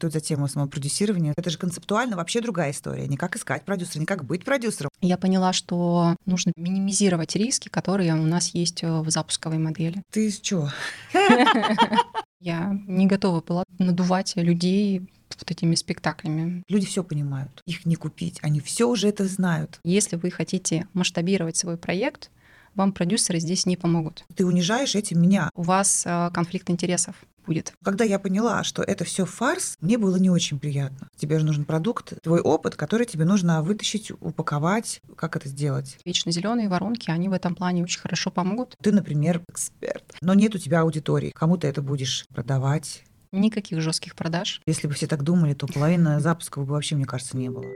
что это за тема самопродюсирования. Это же концептуально вообще другая история. Не как искать продюсера, не как быть продюсером. Я поняла, что нужно минимизировать риски, которые у нас есть э, в запусковой модели. Ты с чего? Я не готова была надувать людей вот этими спектаклями. Люди все понимают. Их не купить. Они все уже это знают. Если вы хотите масштабировать свой проект, вам продюсеры здесь не помогут. Ты унижаешь этим меня. У вас э, конфликт интересов будет. Когда я поняла, что это все фарс, мне было не очень приятно. Тебе же нужен продукт, твой опыт, который тебе нужно вытащить, упаковать. Как это сделать? Вечно зеленые воронки, они в этом плане очень хорошо помогут. Ты, например, эксперт, но нет у тебя аудитории. Кому ты это будешь продавать? Никаких жестких продаж. Если бы все так думали, то половина запусков бы вообще, мне кажется, не было.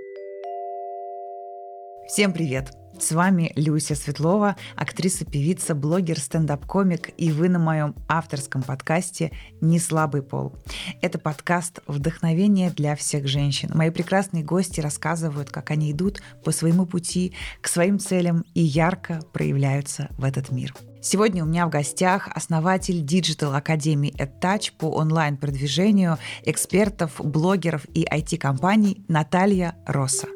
Всем привет! С вами Люся Светлова, актриса, певица, блогер, стендап-комик, и вы на моем авторском подкасте «Не слабый пол». Это подкаст «Вдохновение для всех женщин». Мои прекрасные гости рассказывают, как они идут по своему пути к своим целям и ярко проявляются в этот мир. Сегодня у меня в гостях основатель Digital Академии AdTouch по онлайн-продвижению экспертов, блогеров и IT-компаний Наталья Росса.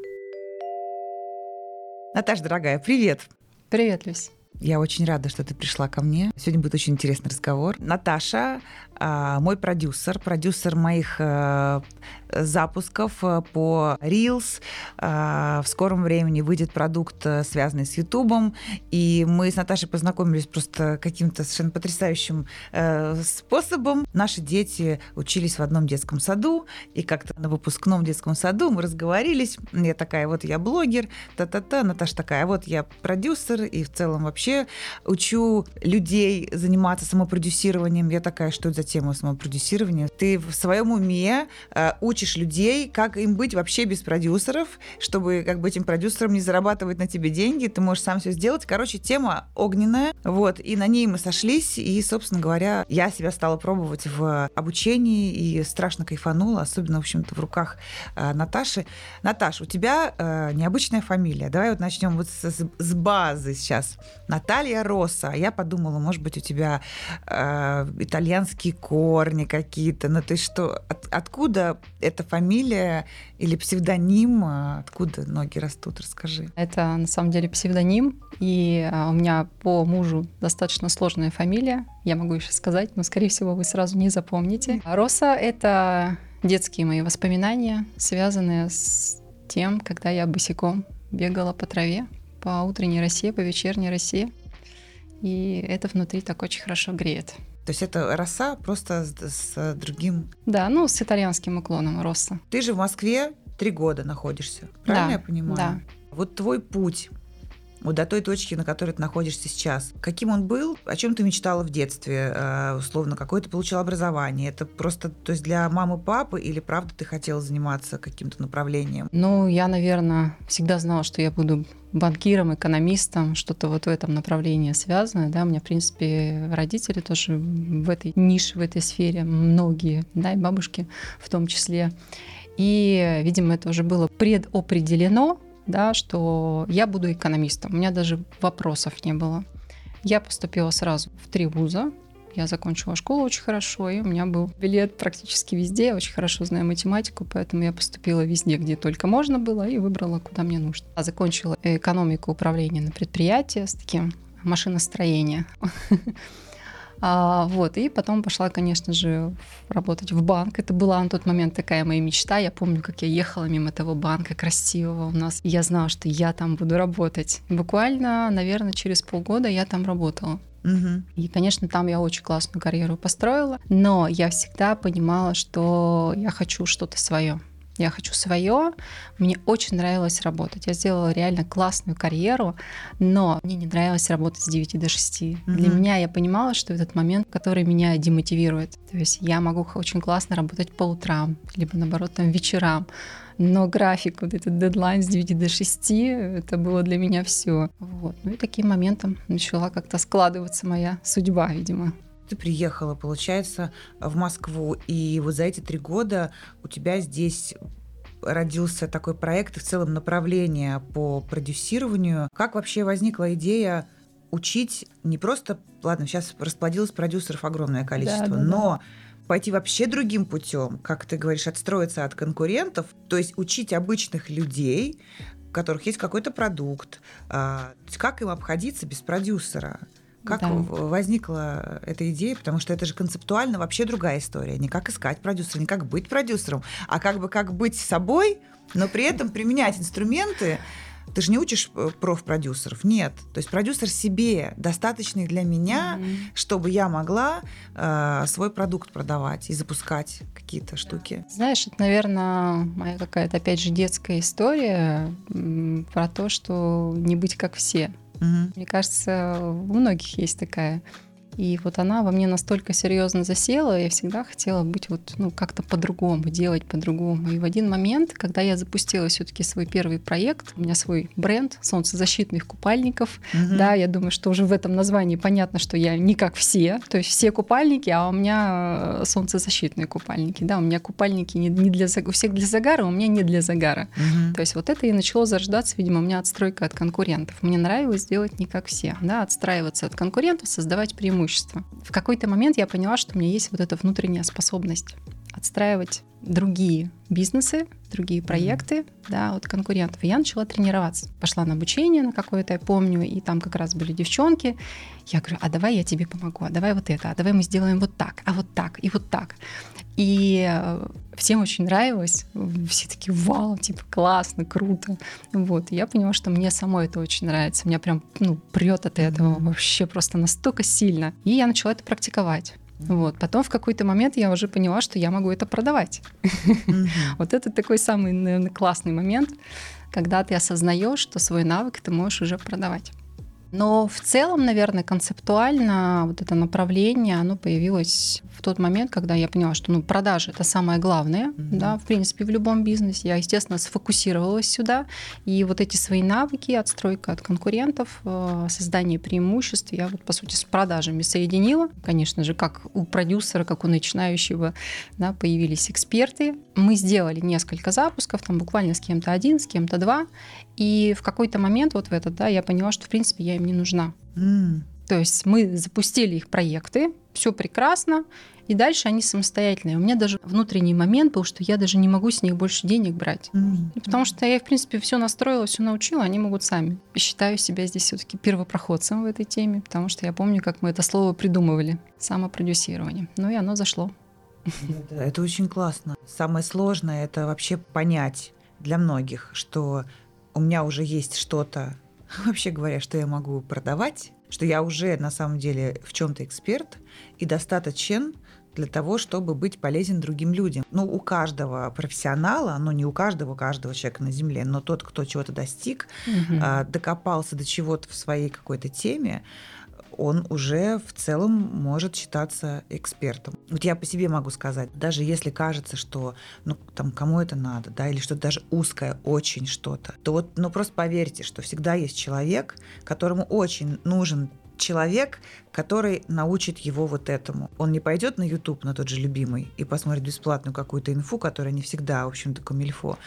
Наташа, дорогая, привет. Привет, Люсь. Я очень рада, что ты пришла ко мне. Сегодня будет очень интересный разговор. Наташа а, мой продюсер, продюсер моих э, запусков э, по Reels. А, в скором времени выйдет продукт, э, связанный с Ютубом. И мы с Наташей познакомились просто каким-то совершенно потрясающим способом. Наши дети учились в одном детском саду, и как-то на выпускном детском саду мы разговорились. Я такая, вот я блогер, та-та-та. Наташа такая, вот я продюсер, и в целом вообще учу людей заниматься самопродюсированием. Я такая, что это за тему самопродюсирования. Ты в своем уме э, учишь людей, как им быть вообще без продюсеров, чтобы как бы этим продюсерам не зарабатывать на тебе деньги. Ты можешь сам все сделать. Короче, тема огненная. Вот. И на ней мы сошлись. И, собственно говоря, я себя стала пробовать в обучении и страшно кайфанула, особенно, в общем-то, в руках э, Наташи. Наташа, у тебя э, необычная фамилия. Давай вот начнем вот с, с базы сейчас. Наталья Росса. Я подумала, может быть, у тебя э, итальянский корни какие-то. Ну, то есть что, от, откуда эта фамилия или псевдоним, а откуда ноги растут, расскажи. Это на самом деле псевдоним, и а, у меня по мужу достаточно сложная фамилия, я могу еще сказать, но, скорее всего, вы сразу не запомните. Роса — это детские мои воспоминания, связанные с тем, когда я босиком бегала по траве, по утренней росе, по вечерней росе. И это внутри так очень хорошо греет. То есть это роса просто с, с другим... Да, ну, с итальянским уклоном роса. Ты же в Москве три года находишься, правильно да, я понимаю? Да. Вот твой путь вот до той точки, на которой ты находишься сейчас. Каким он был? О чем ты мечтала в детстве? Э, условно, какое ты получила образование? Это просто, то есть для мамы, папы или правда ты хотела заниматься каким-то направлением? Ну, я, наверное, всегда знала, что я буду банкиром, экономистом, что-то вот в этом направлении связано. Да, у меня, в принципе, родители тоже в этой нише, в этой сфере, многие, да, и бабушки в том числе. И, видимо, это уже было предопределено, да, что я буду экономистом. У меня даже вопросов не было. Я поступила сразу в три вуза. Я закончила школу очень хорошо, и у меня был билет практически везде. Я очень хорошо знаю математику, поэтому я поступила везде, где только можно было, и выбрала, куда мне нужно. А закончила экономику управления на предприятии с таким машиностроением. А, вот, и потом пошла, конечно же, работать в банк. Это была на тот момент такая моя мечта. Я помню, как я ехала мимо того банка красивого у нас. И я знала, что я там буду работать. Буквально, наверное, через полгода я там работала. Угу. И, конечно, там я очень классную карьеру построила, но я всегда понимала, что я хочу что-то свое. Я хочу свое. Мне очень нравилось работать. Я сделала реально классную карьеру, но мне не нравилось работать с 9 до 6. Mm-hmm. Для меня я понимала, что этот момент, который меня демотивирует. То есть я могу очень классно работать по утрам, либо наоборот там вечерам. Но график, вот этот дедлайн с 9 до 6, это было для меня все. Вот. Ну и таким моментом начала как-то складываться моя судьба, видимо ты приехала, получается, в Москву, и вот за эти три года у тебя здесь родился такой проект и в целом направление по продюсированию. Как вообще возникла идея учить не просто, ладно, сейчас расплодилось продюсеров огромное количество, да, да, но пойти вообще другим путем, как ты говоришь, отстроиться от конкурентов, то есть учить обычных людей, у которых есть какой-то продукт, а, как им обходиться без продюсера. Как да. возникла эта идея? Потому что это же концептуально вообще другая история. Не как искать продюсера, не как быть продюсером, а как бы как быть собой, но при этом применять инструменты. Ты же не учишь э, профпродюсеров, нет. То есть продюсер себе достаточный для меня, mm-hmm. чтобы я могла э, свой продукт продавать и запускать какие-то штуки. Знаешь, это, наверное, моя какая-то опять же детская история про то, что не быть как все. Угу. Мне кажется, у многих есть такая. И вот она во мне настолько серьезно засела, я всегда хотела быть вот, ну, как-то по-другому, делать по-другому. И в один момент, когда я запустила все-таки свой первый проект, у меня свой бренд солнцезащитных купальников, угу. да, я думаю, что уже в этом названии понятно, что я не как все, то есть все купальники, а у меня э, солнцезащитные купальники, да, у меня купальники не, не для у всех для загара, у меня не для загара. Угу. То есть вот это и начало зарождаться, видимо, у меня отстройка от конкурентов. Мне нравилось делать не как все, да, отстраиваться от конкурентов, создавать преимущества преимущество. В какой-то момент я поняла, что у меня есть вот эта внутренняя способность отстраивать другие бизнесы, другие проекты, да, от конкурентов. И я начала тренироваться. Пошла на обучение на какое-то, я помню, и там как раз были девчонки. Я говорю, а давай я тебе помогу, а давай вот это, а давай мы сделаем вот так, а вот так, и вот так. И э, всем очень нравилось, все такие, вау, типа, классно, круто. Вот, и я поняла, что мне самой это очень нравится, меня прям, ну, прет от этого вообще просто настолько сильно. И я начала это практиковать. Вот. Потом в какой-то момент я уже поняла, что я могу это продавать. Вот это такой самый, наверное, классный момент, когда ты осознаешь, что свой навык ты можешь уже продавать. Но в целом, наверное, концептуально вот это направление, оно появилось в тот момент, когда я поняла, что ну, продажи это самое главное, mm-hmm. да, в принципе, в любом бизнесе. Я, естественно, сфокусировалась сюда. И вот эти свои навыки, отстройка от конкурентов, э, создание преимуществ, я вот, по сути, с продажами соединила. Конечно же, как у продюсера, как у начинающего, да, появились эксперты. Мы сделали несколько запусков, там буквально с кем-то один, с кем-то два. И в какой-то момент вот в этот, да, я поняла, что, в принципе, я им не нужна. Mm. То есть мы запустили их проекты, все прекрасно, и дальше они самостоятельные. У меня даже внутренний момент был, что я даже не могу с них больше денег брать. Mm-hmm. Потому что я, в принципе, все настроила, все научила, они могут сами. И считаю себя здесь все-таки первопроходцем в этой теме, потому что я помню, как мы это слово придумывали самопродюсирование. Ну и оно зашло. Это, это очень классно. Самое сложное это вообще понять для многих, что у меня уже есть что-то, вообще говоря, что я могу продавать, что я уже на самом деле в чем-то эксперт и достаточен для того, чтобы быть полезен другим людям. Ну, у каждого профессионала, ну, не у каждого, у каждого человека на Земле, но тот, кто чего-то достиг, угу. докопался до чего-то в своей какой-то теме, он уже в целом может считаться экспертом. Вот я по себе могу сказать, даже если кажется, что ну там кому это надо, да, или что даже узкое очень что-то, то вот, ну просто поверьте, что всегда есть человек, которому очень нужен человек, который научит его вот этому. Он не пойдет на YouTube, на тот же любимый, и посмотрит бесплатную какую-то инфу, которая не всегда, в общем-то, камильфо,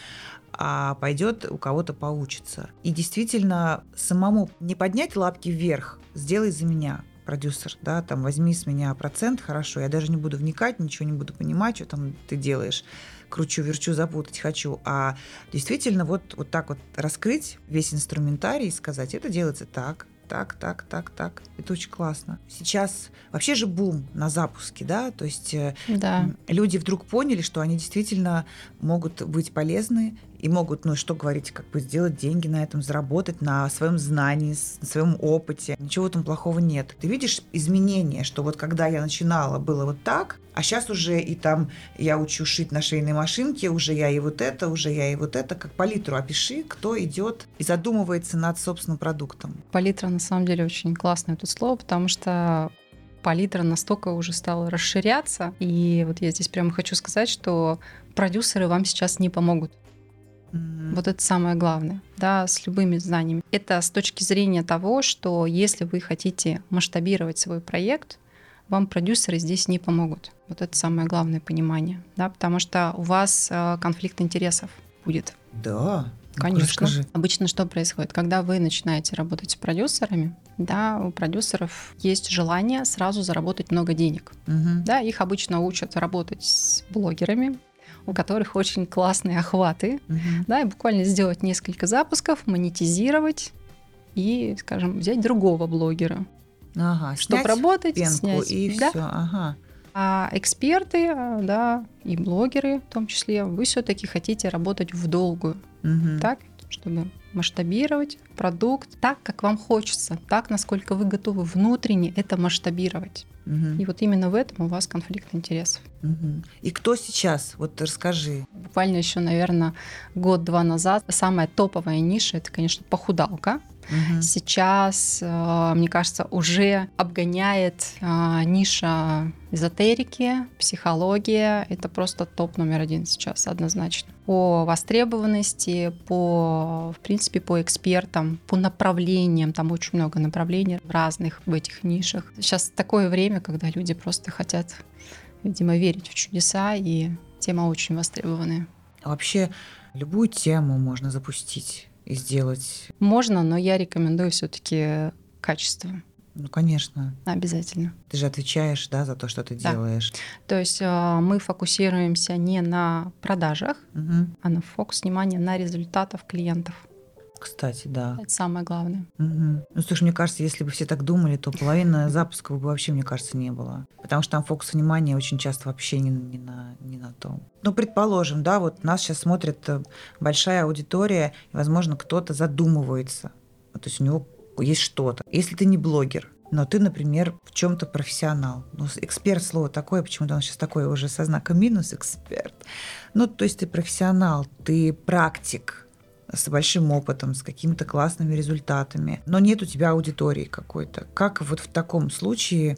а пойдет у кого-то поучиться. И действительно, самому не поднять лапки вверх, сделай за меня, продюсер, да, там возьми с меня процент, хорошо, я даже не буду вникать, ничего не буду понимать, что там ты делаешь, кручу, верчу, запутать хочу, а действительно вот, вот так вот раскрыть весь инструментарий и сказать, это делается так, так, так, так, так. Это очень классно. Сейчас вообще же бум на запуске, да, то есть э, да. люди вдруг поняли, что они действительно могут быть полезны и могут, ну что говорить, как бы сделать деньги на этом, заработать на своем знании, на своем опыте. Ничего там плохого нет. Ты видишь изменения, что вот когда я начинала, было вот так, а сейчас уже и там я учу шить на швейной машинке, уже я и вот это, уже я и вот это. Как палитру опиши, кто идет и задумывается над собственным продуктом. Палитра на самом деле очень классное тут слово, потому что палитра настолько уже стала расширяться. И вот я здесь прямо хочу сказать, что продюсеры вам сейчас не помогут. Mm-hmm. Вот это самое главное, да, с любыми знаниями. Это с точки зрения того, что если вы хотите масштабировать свой проект, вам продюсеры здесь не помогут. Вот это самое главное понимание, да, потому что у вас э, конфликт интересов будет. Да, Конечно. Расскажи. Обычно что происходит? Когда вы начинаете работать с продюсерами, да, у продюсеров есть желание сразу заработать много денег. Мгм. Да, их обычно учат работать с блогерами, у которых очень классные охваты, Мгм. да, и буквально сделать несколько запусков, монетизировать и, скажем, взять другого блогера, Ага, чтобы снять работать, пенку снять. и да. все. Ага. А эксперты, да, и блогеры в том числе, вы все-таки хотите работать в долгую, Мгм. так, чтобы масштабировать продукт так, как вам хочется, так, насколько вы готовы внутренне это масштабировать. Мгм. И вот именно в этом у вас конфликт интересов. Мгм. И кто сейчас? Вот расскажи. Буквально еще, наверное, год-два назад самая топовая ниша это, конечно, похудалка. Мгм. Сейчас, э, мне кажется, уже обгоняет э, ниша эзотерики, психология. Это просто топ номер один сейчас, однозначно. По востребованности, по, в принципе, по экспертам, по направлениям. Там очень много направлений разных в этих нишах. Сейчас такое время, когда люди просто хотят, видимо, верить в чудеса, и тема очень востребованная. Вообще любую тему можно запустить и сделать. Можно, но я рекомендую все-таки качество. Ну, конечно. Обязательно. Ты же отвечаешь, да, за то, что ты Да. делаешь. То есть э, мы фокусируемся не на продажах, Мгм. а на фокус внимания на результатах клиентов. Кстати, да. Это самое главное. Мгм. Ну, слушай, мне кажется, если бы все так думали, то половина запусков бы вообще, мне кажется, не было. Потому что там фокус внимания очень часто вообще не, не на, не на том. Ну, предположим, да, вот нас сейчас смотрит э, большая аудитория, и, возможно, кто-то задумывается. То есть у него есть что-то. Если ты не блогер, но ты, например, в чем-то профессионал. Ну, эксперт слово такое, почему-то он сейчас такое уже со знаком минус эксперт. Ну, то есть ты профессионал, ты практик, с большим опытом, с какими-то классными результатами, но нет у тебя аудитории какой-то. Как вот в таком случае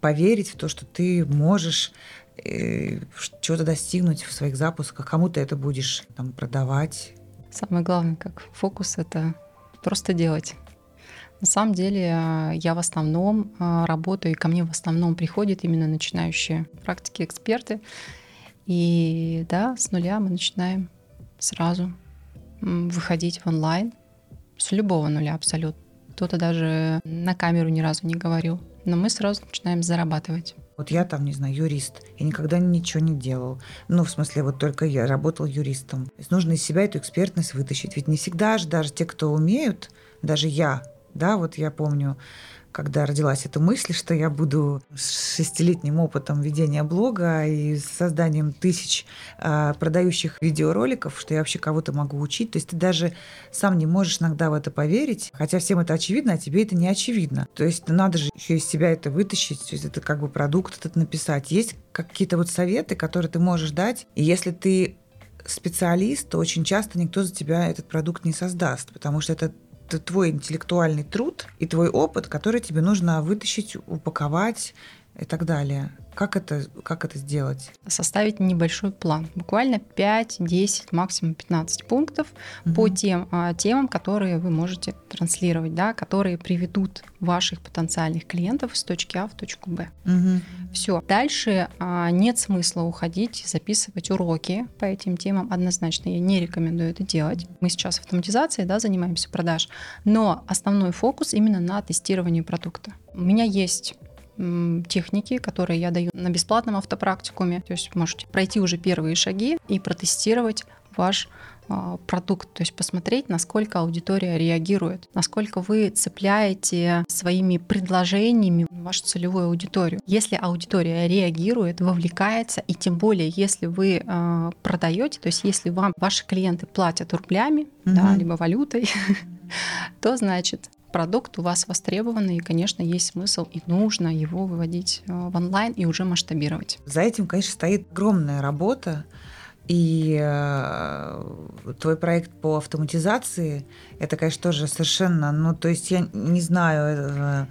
поверить в то, что ты можешь э, чего-то достигнуть в своих запусках, кому ты это будешь там продавать? Самое главное, как фокус, это просто делать. На самом деле э, я в основном э, работаю, и ко мне в основном приходят именно начинающие практики, эксперты. И да, с нуля мы начинаем сразу выходить в онлайн с любого нуля абсолютно. Кто-то даже на камеру ни разу не говорил. Но мы сразу начинаем зарабатывать. Вот я там, не знаю, юрист. Я никогда ничего не делал. Ну, в смысле, вот только я работал юристом. То есть нужно из себя эту экспертность вытащить. Ведь не всегда же даже те, кто умеют, даже я, да, вот я помню, когда родилась эта мысль, что я буду с шестилетним опытом ведения блога и созданием тысяч а, продающих видеороликов, что я вообще кого-то могу учить. То есть ты даже сам не можешь иногда в это поверить, хотя всем это очевидно, а тебе это не очевидно. То есть надо же еще из себя это вытащить, то есть это как бы продукт этот написать. Есть какие-то вот советы, которые ты можешь дать, и если ты специалист, то очень часто никто за тебя этот продукт не создаст, потому что это твой интеллектуальный труд и твой опыт, который тебе нужно вытащить, упаковать и так далее. Как это, как это сделать? Составить небольшой план. Буквально 5, 10, максимум 15 пунктов по Мгм. тем а, темам, которые вы можете транслировать, да, которые приведут ваших потенциальных клиентов с точки А в точку Б. Мгм. Все. Дальше а, нет смысла уходить и записывать уроки по этим темам. Однозначно я не рекомендую это делать. Мы сейчас автоматизацией да, занимаемся продаж, но основной фокус именно на тестировании продукта. У меня есть техники, которые я даю на бесплатном автопрактикуме. То есть можете пройти уже первые шаги и протестировать ваш а, продукт, то есть посмотреть, насколько аудитория реагирует, насколько вы цепляете своими предложениями вашу целевую аудиторию. Если аудитория реагирует, вовлекается, и тем более, если вы э, продаете, то есть если вам ваши клиенты платят рублями, да, Мгм. либо валютой, то значит продукт у вас востребованный, и, конечно, есть смысл и нужно его выводить э, в онлайн и уже масштабировать. За этим, конечно, стоит огромная работа. И э, твой проект по автоматизации, это, конечно, тоже совершенно, ну, то есть я не знаю, э,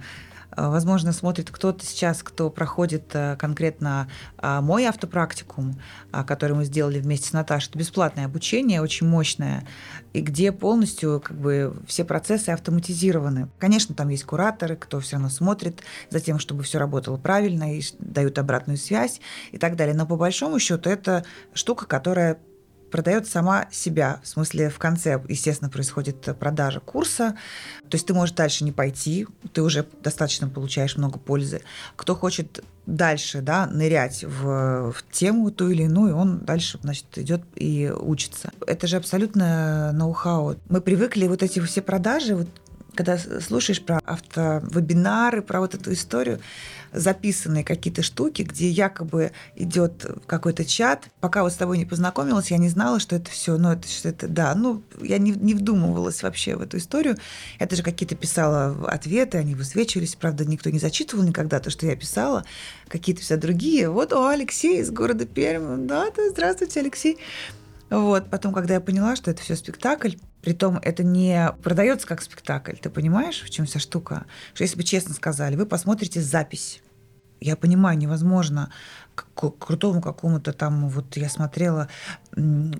возможно, смотрит кто-то сейчас, кто проходит э, конкретно э, мой автопрактикум, а, который мы сделали вместе с Наташей. Это бесплатное обучение, очень мощное, и где полностью как бы все процессы автоматизированы. Конечно, там есть кураторы, кто все равно смотрит за тем, чтобы все работало правильно и дают обратную связь и так далее. Но по большому счету это штука, которая продает сама себя. В смысле, в конце, естественно, происходит продажа курса. То есть ты можешь дальше не пойти, ты уже достаточно получаешь много пользы. Кто хочет дальше да, нырять в, в тему ту или иную, он дальше значит, идет и учится. Это же абсолютно ноу-хау. Мы привыкли вот эти все продажи, вот когда слушаешь про автовебинары, про вот эту историю, записанные какие-то штуки, где якобы идет какой-то чат. Пока вот с тобой не познакомилась, я не знала, что это все, ну это, что это, да, ну я не, не вдумывалась вообще в эту историю. Это же какие-то писала ответы, они высвечивались, правда, никто не зачитывал никогда то, что я писала, какие-то все другие. Вот, о, Алексей из города Пермь, да, да, здравствуйте, Алексей. Вот. Потом, когда я поняла, что это все спектакль, Притом это не продается как спектакль. Ты понимаешь, в чем вся штука? Что если бы честно сказали, вы посмотрите запись. Я понимаю, невозможно к крутому какому-то там, вот я смотрела,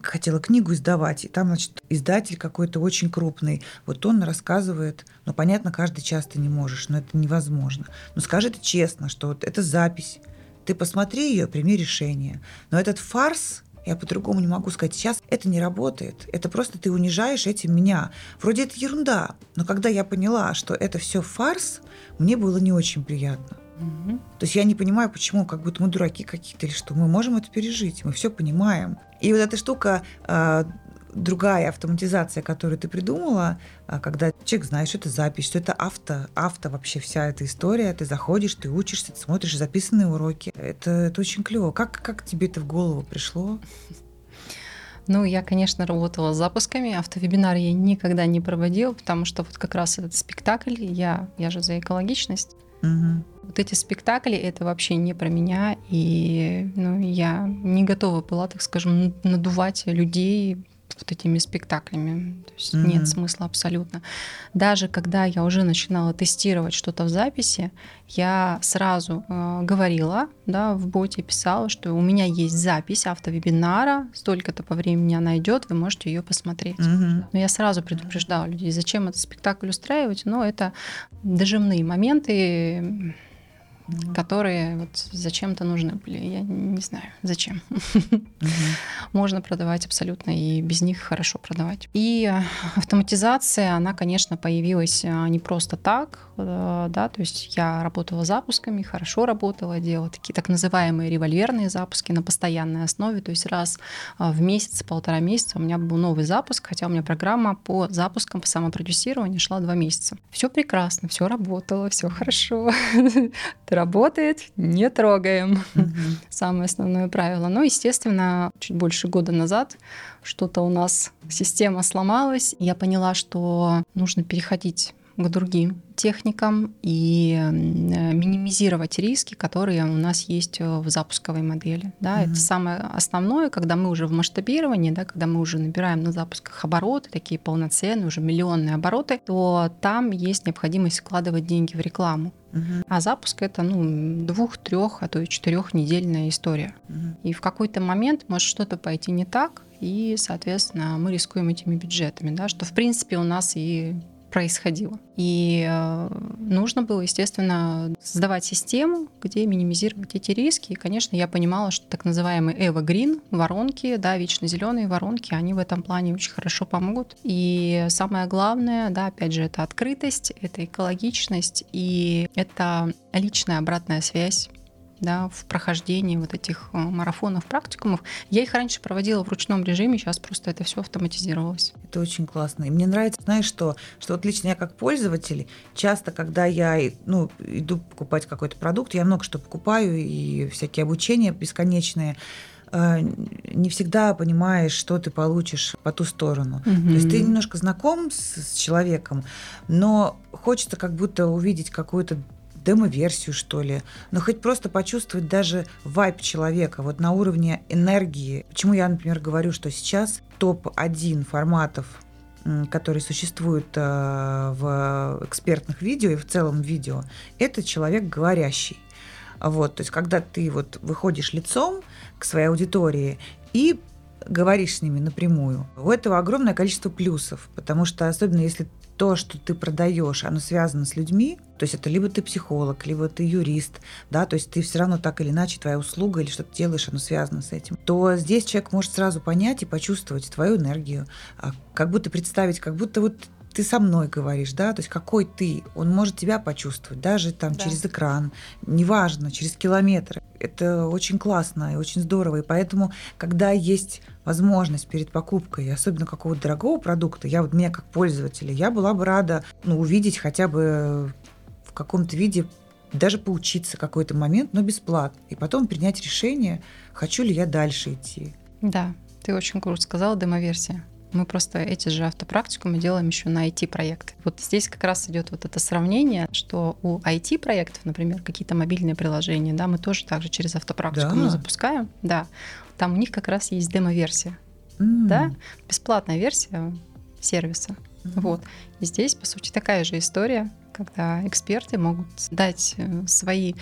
хотела книгу издавать, и там, значит, издатель какой-то очень крупный, вот он рассказывает, ну, понятно, каждый час ты не можешь, но это невозможно. Но скажи ты честно, что вот это запись, ты посмотри ее, прими решение. Но этот фарс, я по-другому не могу сказать. Сейчас это не работает. Это просто ты унижаешь этим меня. Вроде это ерунда. Но когда я поняла, что это все фарс, мне было не очень приятно. Угу. То есть я не понимаю, почему, как будто мы дураки какие-то или что. Мы можем это пережить, мы все понимаем. И вот эта штука а, другая автоматизация, которую ты придумала, а, когда человек знает, что это запись, что это авто, авто вообще вся эта история, ты заходишь, ты учишься, ты смотришь записанные уроки. Это, это очень клево. Как, как тебе это в голову пришло? Ну, я, конечно, работала с запусками. Автовебинар я никогда не проводила, потому что вот как раз этот спектакль, я, я же за экологичность. Угу. Вот эти спектакли это вообще не про меня, и ну, я не готова была, так скажем, надувать людей вот этими спектаклями. То есть mm-hmm. нет смысла абсолютно. Даже когда я уже начинала тестировать что-то в записи, я сразу э, говорила, да, в боте писала, что у меня есть запись автовебинара, столько-то по времени она идет, вы можете ее посмотреть. Mm-hmm. Но я сразу предупреждала людей, зачем этот спектакль устраивать. Но это дожимные моменты которые вот зачем-то нужны были. Я не знаю, зачем. Можно продавать абсолютно и без них хорошо продавать. И автоматизация, она, конечно, появилась а, не просто так, э, да, то есть я работала запусками, хорошо работала, делала такие так называемые револьверные запуски на постоянной основе, то есть раз в месяц, полтора месяца у меня был новый запуск, хотя у меня программа по запускам, по самопродюсированию шла два месяца. Все прекрасно, все работало, все хорошо работает, не трогаем. Угу. Самое основное правило. Но, естественно, чуть больше года назад что-то у нас система сломалась. Я поняла, что нужно переходить к другим техникам и минимизировать риски, которые у нас есть э, в запусковой модели. Да, mm-hmm. Это самое основное, когда мы уже в масштабировании, да, когда мы уже набираем на запусках обороты, такие полноценные, уже миллионные обороты, то там есть необходимость вкладывать деньги в рекламу. Uh-huh. А запуск это ну, двух, трех, а то и четырех недельная история. Uh-huh. И в какой-то момент может что-то пойти не так, и, соответственно, мы рискуем этими бюджетами, да, что в принципе у нас и происходило. И э, нужно было, естественно, создавать систему, где минимизировать эти риски. И, конечно, я понимала, что так называемые evergreen воронки, да, вечно зеленые воронки, они в этом плане очень хорошо помогут. И самое главное, да, опять же, это открытость, это экологичность и это личная обратная связь да, в прохождении вот этих э, марафонов, практикумов. Я их раньше проводила в ручном режиме, сейчас просто это все автоматизировалось. Это очень классно. И мне нравится, знаешь, что, что вот лично я как пользователь, часто, когда я ну, иду покупать какой-то продукт, я много что покупаю, и всякие обучения бесконечные, э, не всегда понимаешь, что ты получишь по ту сторону. Mm-hmm. То есть ты немножко знаком с, с человеком, но хочется как будто увидеть какую-то демо-версию, что ли, но хоть просто почувствовать даже вайп человека вот на уровне энергии. Почему я, например, говорю, что сейчас топ-1 форматов которые существуют э, в экспертных видео и в целом видео, это человек говорящий. Вот, то есть, когда ты вот выходишь лицом к своей аудитории и говоришь с ними напрямую. У этого огромное количество плюсов, потому что особенно если то, что ты продаешь, оно связано с людьми, то есть это либо ты психолог, либо ты юрист, да, то есть ты все равно так или иначе, твоя услуга или что ты делаешь, оно связано с этим, то здесь человек может сразу понять и почувствовать твою энергию, а как будто представить, как будто вот ты со мной говоришь, да, то есть какой ты, он может тебя почувствовать, даже там да. через экран, неважно, через километры. Это очень классно и очень здорово, и поэтому, когда есть возможность перед покупкой, особенно какого-то дорогого продукта, я вот меня как пользователя, я была бы рада ну, увидеть хотя бы в каком-то виде даже поучиться какой-то момент, но бесплатно. И потом принять решение, хочу ли я дальше идти. Да, ты очень круто сказала, демоверсия. Мы просто эти же автопрактикумы делаем еще на IT-проекты. Вот здесь как раз идет вот это сравнение, что у IT-проектов, например, какие-то мобильные приложения, да, мы тоже также через автопрактикум да. запускаем. Да, там у них как раз есть демо-версия. Mm. Да, бесплатная версия сервиса. Mm-hmm. Вот. И здесь, по сути, такая же история, когда эксперты могут дать э, свои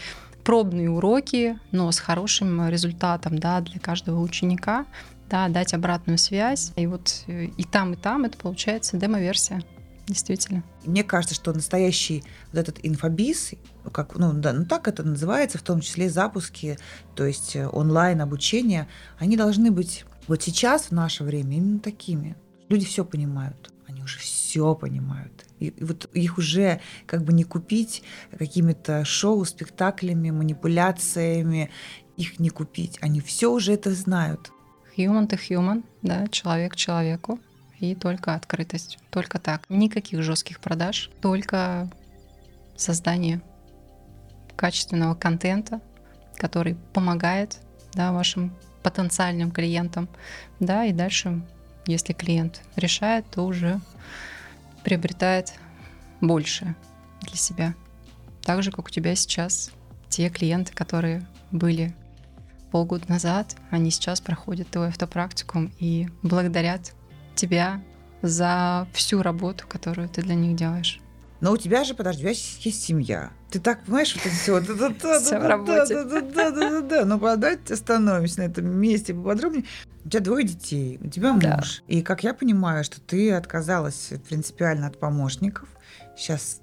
пробные уроки, но с хорошим результатом да, для каждого ученика да, дать обратную связь. И вот э, и там, и там это получается демо-версия. Действительно. Мне кажется, что настоящий вот этот инфобиз, как, ну, да, ну так это называется, в том числе запуски, то есть э, онлайн обучение, они должны быть вот сейчас, в наше время, именно такими. Люди все понимают, они уже все понимают. И, и вот их уже как бы не купить какими-то шоу, спектаклями, манипуляциями, их не купить. Они все уже это знают human to human, да, человек человеку, и только открытость, только так. Никаких жестких продаж, только создание качественного контента, который помогает да, вашим потенциальным клиентам. Да, и дальше, если клиент решает, то уже приобретает больше для себя. Так же, как у тебя сейчас те клиенты, которые были полгода назад, они сейчас проходят твой автопрактикум и благодарят тебя за всю работу, которую ты для них делаешь. Но у тебя же, подожди, у тебя есть семья. Ты так понимаешь, вот это все. Все в работе. Да, да, да, да. Ну, давайте остановимся на этом месте поподробнее. У тебя двое детей, у тебя муж. И как я понимаю, что ты отказалась принципиально от помощников. Сейчас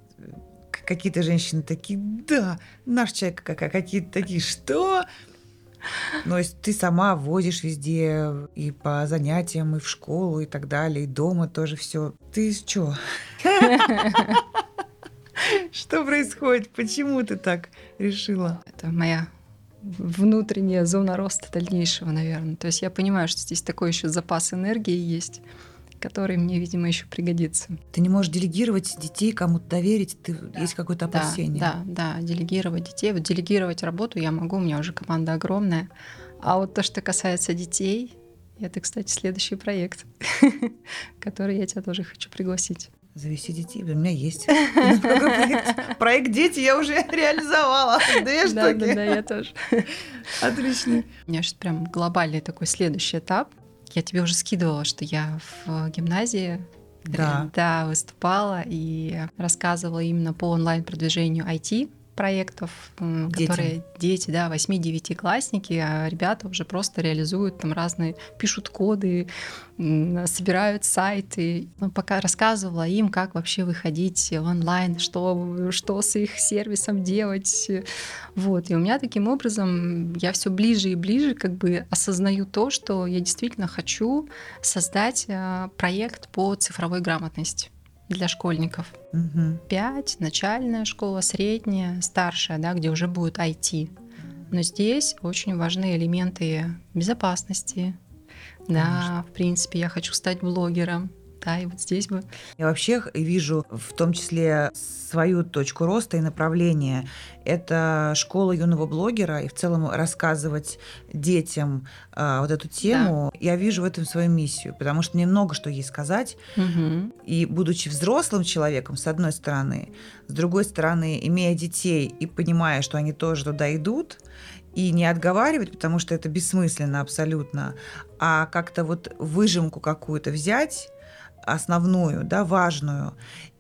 какие-то женщины такие, да, наш человек какие-то такие, что? Но есть ты сама возишь везде и по занятиям, и в школу, и так далее, и дома тоже все. Ты что? Что происходит? Почему ты так решила? Это моя внутренняя зона роста дальнейшего, наверное. То есть я понимаю, что здесь такой еще запас энергии есть который мне, видимо, еще пригодится. Ты не можешь делегировать детей, кому-то доверить, ты, да. есть какое-то опасение. Да, да, да, делегировать детей. Вот делегировать работу я могу, у меня уже команда огромная. А вот то, что касается детей, это, кстати, следующий проект, который я тебя тоже хочу пригласить. Завести детей. У меня есть. Проект «Дети» я уже реализовала. Две штуки. Да, да, да, я тоже. Отлично. У меня сейчас прям глобальный такой следующий этап. Я тебе уже скидывала, что я в гимназии да. да, выступала и рассказывала именно по онлайн-продвижению IT проектов, Детям. которые дети, да, 8-9 классники, а ребята уже просто реализуют там разные, пишут коды, собирают сайты. Но пока рассказывала им, как вообще выходить в онлайн, что, что с их сервисом делать. Вот. И у меня таким образом я все ближе и ближе как бы осознаю то, что я действительно хочу создать а, проект по цифровой грамотности для школьников. Угу. Пять, начальная школа, средняя, старшая, да, где уже будет IT. Но здесь очень важны элементы безопасности. Конечно. Да, в принципе, я хочу стать блогером и вот здесь бы. Я вообще вижу в том числе свою точку роста и направление. Это школа юного блогера, и в целом рассказывать детям а, вот эту тему. Да. Я вижу в этом свою миссию, потому что мне много что ей сказать. Угу. И будучи взрослым человеком, с одной стороны, с другой стороны, имея детей и понимая, что они тоже туда идут, и не отговаривать, потому что это бессмысленно абсолютно, а как-то вот выжимку какую-то взять основную, да, важную,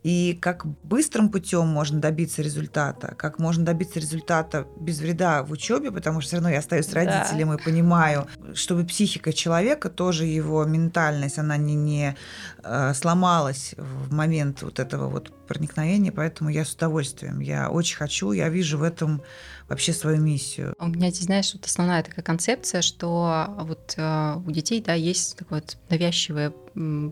и как быстрым путем можно добиться результата, как можно добиться результата без вреда в учебе, потому что все равно я остаюсь родителем да. и понимаю, чтобы психика человека, тоже его ментальность, она не, не э, сломалась в момент вот этого вот проникновения, поэтому я с удовольствием, я очень хочу, я вижу в этом вообще свою миссию. У меня здесь, знаешь, вот основная такая концепция, что вот э, у детей, да, есть такое вот навязчивое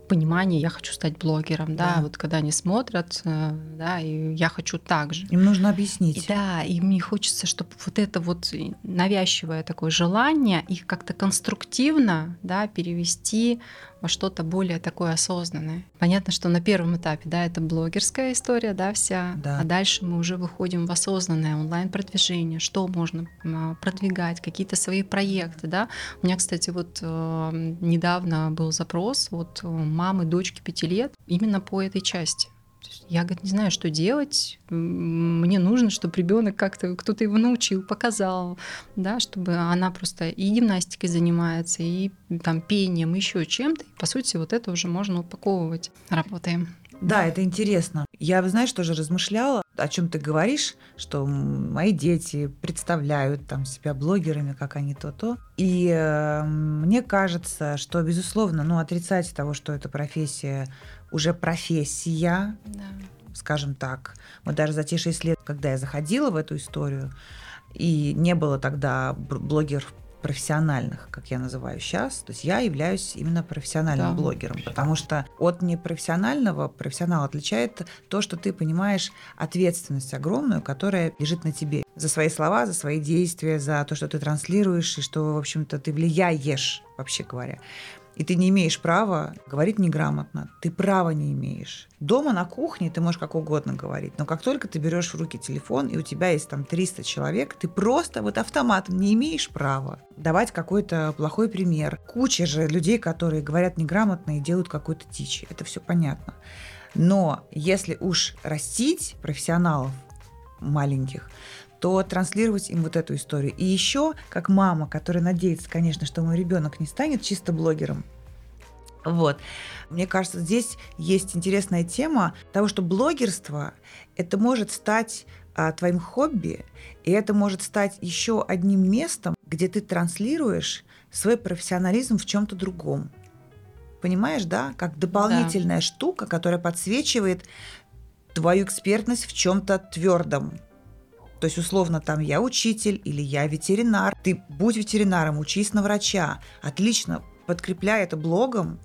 понимание, я хочу стать блогером, да, да вот когда они смотрят, э, да, и я хочу так же. Им нужно объяснить. И, да, и мне хочется, чтобы вот это вот навязчивое такое желание их как-то конструктивно, да, перевести во что-то более такое осознанное. Понятно, что на первом этапе, да, это блогерская история, да, вся, да. а дальше мы уже выходим в осознанное онлайн-продвижение, что можно а, продвигать, какие-то свои проекты, да. У меня, кстати, вот э, недавно был запрос вот мамы дочки пяти лет именно по этой части. Я, говорит, не знаю, что делать. Мне нужно, чтобы ребенок как-то кто-то его научил, показал, да, чтобы она просто и гимнастикой занимается, и там пением, еще чем-то. И, по сути, вот это уже можно упаковывать. Работаем. Да, это интересно. Я, знаешь, тоже размышляла, о чем ты говоришь, что мои дети представляют там себя блогерами, как они то-то. И э, мне кажется, что, безусловно, ну, отрицать того, что эта профессия уже профессия, да. скажем так. Мы даже за те шесть лет, когда я заходила в эту историю, и не было тогда блогеров профессиональных, как я называю сейчас. То есть я являюсь именно профессиональным да. блогером, потому что от непрофессионального профессионала отличает то, что ты понимаешь ответственность огромную, которая лежит на тебе за свои слова, за свои действия, за то, что ты транслируешь и что, в общем-то, ты влияешь, вообще говоря. И ты не имеешь права говорить неграмотно. Ты права не имеешь. Дома на кухне ты можешь как угодно говорить, но как только ты берешь в руки телефон, и у тебя есть там 300 человек, ты просто вот автоматом не имеешь права давать какой-то плохой пример. Куча же людей, которые говорят неграмотно и делают какую-то дичь. Это все понятно. Но если уж растить профессионалов маленьких, то транслировать им вот эту историю. И еще, как мама, которая надеется, конечно, что мой ребенок не станет чисто блогером, вот. Мне кажется, здесь есть интересная тема того, что блогерство это может стать а, твоим хобби, и это может стать еще одним местом, где ты транслируешь свой профессионализм в чем-то другом. Понимаешь, да? Как дополнительная да. штука, которая подсвечивает твою экспертность в чем-то твердом. То есть, условно, там я учитель или я ветеринар. Ты будь ветеринаром, учись на врача. Отлично, подкрепляй это блогом,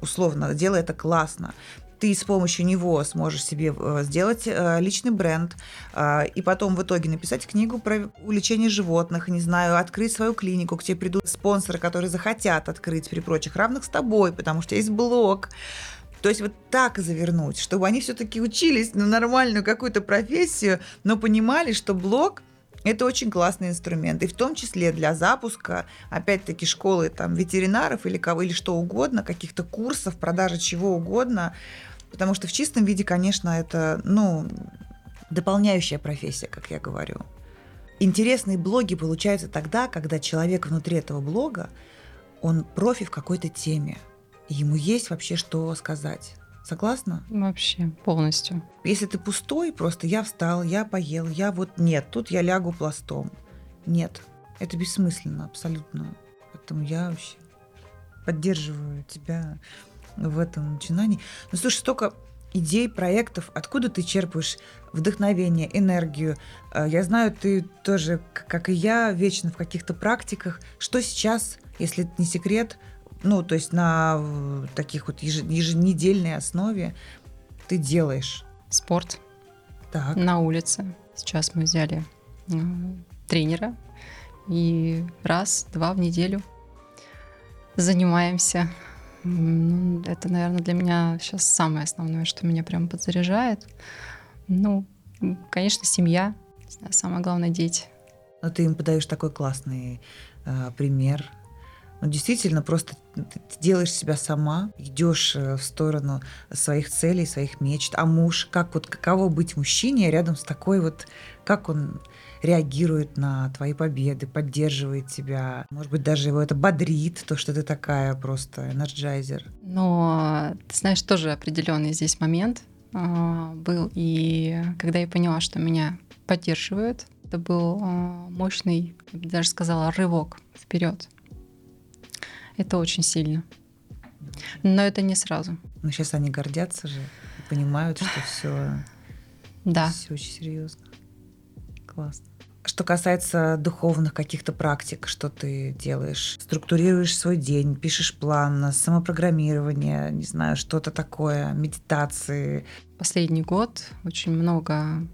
условно, делай это классно ты с помощью него сможешь себе э, сделать э, личный бренд э, и потом в итоге написать книгу про лечение животных, не знаю, открыть свою клинику, к тебе придут спонсоры, которые захотят открыть при прочих равных с тобой, потому что есть блог. То есть вот так завернуть, чтобы они все-таки учились на нормальную какую-то профессию, но понимали, что блог это очень классный инструмент. И в том числе для запуска, опять-таки, школы там, ветеринаров или кого, или что угодно, каких-то курсов, продажи чего угодно. Потому что в чистом виде, конечно, это, ну, дополняющая профессия, как я говорю. Интересные блоги получаются тогда, когда человек внутри этого блога, он профи в какой-то теме – ему есть вообще что сказать. Согласна? Вообще, полностью. Если ты пустой, просто я встал, я поел, я вот нет, тут я лягу пластом. Нет, это бессмысленно абсолютно. Поэтому я вообще поддерживаю тебя в этом начинании. Ну, слушай, столько идей, проектов, откуда ты черпаешь вдохновение, энергию. Э, я знаю, ты тоже, как и я, вечно в каких-то практиках. Что сейчас, если это не секрет, ну, то есть на таких вот еженедельной основе ты делаешь? Спорт. Так. На улице. Сейчас мы взяли тренера и раз-два в неделю занимаемся. Это, наверное, для меня сейчас самое основное, что меня прям подзаряжает. Ну, конечно, семья, самое главное дети. Но ты им подаешь такой классный э, пример ну, действительно, просто ты делаешь себя сама, идешь э, в сторону своих целей, своих мечт. А муж, как вот каково быть мужчине рядом с такой вот, как он реагирует на твои победы, поддерживает тебя. Может быть, даже его это бодрит, то, что ты такая просто энерджайзер. Но, ты знаешь, тоже определенный здесь момент. а, был, и когда я поняла, что меня поддерживают, это был а, мощный, я бы даже сказала, рывок вперед. Это очень сильно. Но это не сразу. Но сейчас они гордятся же, понимают, что все, да. все очень серьезно. Классно. Что касается духовных каких-то практик, что ты делаешь? Структурируешь свой день, пишешь план, самопрограммирование, не знаю, что-то такое, медитации. Последний год очень много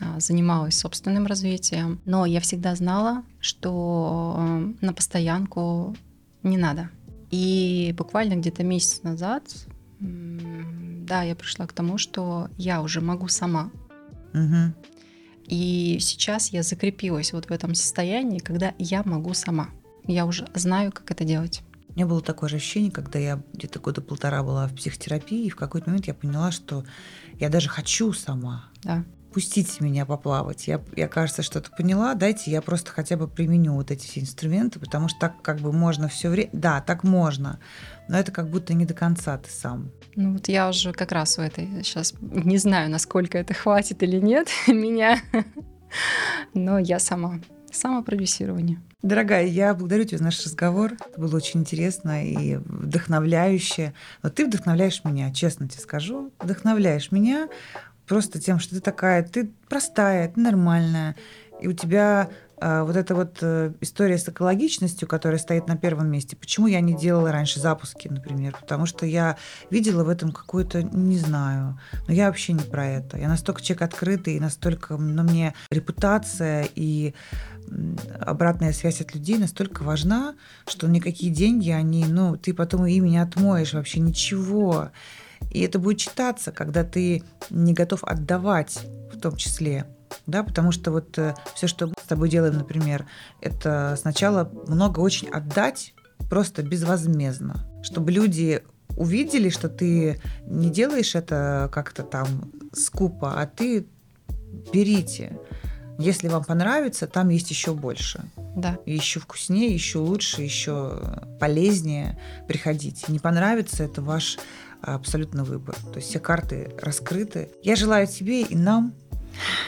а, занималась собственным развитием, но я всегда знала, что э, на постоянку не надо. И буквально где-то месяц назад, да, я пришла к тому, что я уже могу сама. Угу. И сейчас я закрепилась вот в этом состоянии, когда я могу сама. Я уже знаю, как это делать. У меня было такое же ощущение, когда я где-то года полтора была в психотерапии, и в какой-то момент я поняла, что я даже хочу сама. Да. Пустите меня поплавать. Я, я кажется, что-то поняла. Дайте я просто хотя бы применю вот эти все инструменты, потому что так как бы можно все время. Да, так можно, но это как будто не до конца ты сам. Ну вот я уже как раз в этой сейчас не знаю, насколько это хватит или нет меня, но я сама. Самопродюсирование. Дорогая, я благодарю тебя за наш разговор. Это было очень интересно и вдохновляюще. Но ты вдохновляешь меня, честно тебе скажу. Вдохновляешь меня просто тем, что ты такая, ты простая, ты нормальная, и у тебя э, вот эта вот э, история с экологичностью, которая стоит на первом месте. Почему я не делала раньше запуски, например? Потому что я видела в этом какую-то, не знаю, но я вообще не про это. Я настолько человек открытый, и настолько, но мне репутация и обратная связь от людей настолько важна, что никакие деньги, они, ну, ты потом ими не отмоешь вообще ничего. И это будет читаться, когда ты не готов отдавать в том числе. Да, потому что вот э, все, что мы с тобой делаем, например, это сначала много очень отдать просто безвозмездно, чтобы люди увидели, что ты не делаешь это как-то там скупо, а ты берите. Если вам понравится, там есть еще больше. Да. Еще вкуснее, еще лучше, еще полезнее приходите. Не понравится, это ваш абсолютно выбор. То есть все карты раскрыты. Я желаю тебе и нам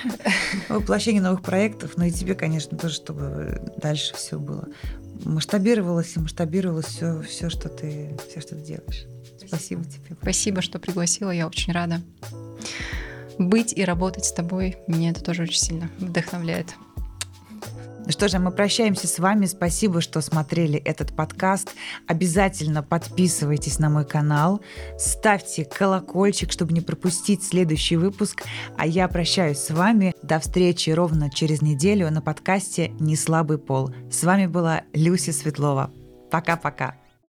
воплощения новых проектов, но и тебе, конечно, тоже, чтобы дальше все было масштабировалось и масштабировалось все, все, что ты, все, что ты делаешь. Спасибо тебе. Спасибо, что пригласила. Я очень рада быть и работать с тобой. Меня это тоже очень сильно вдохновляет. Ну что же, мы прощаемся с вами. Спасибо, что смотрели этот подкаст. Обязательно подписывайтесь на мой канал, ставьте колокольчик, чтобы не пропустить следующий выпуск. А я прощаюсь с вами. До встречи ровно через неделю на подкасте «Не слабый пол». С вами была Люся Светлова. Пока-пока.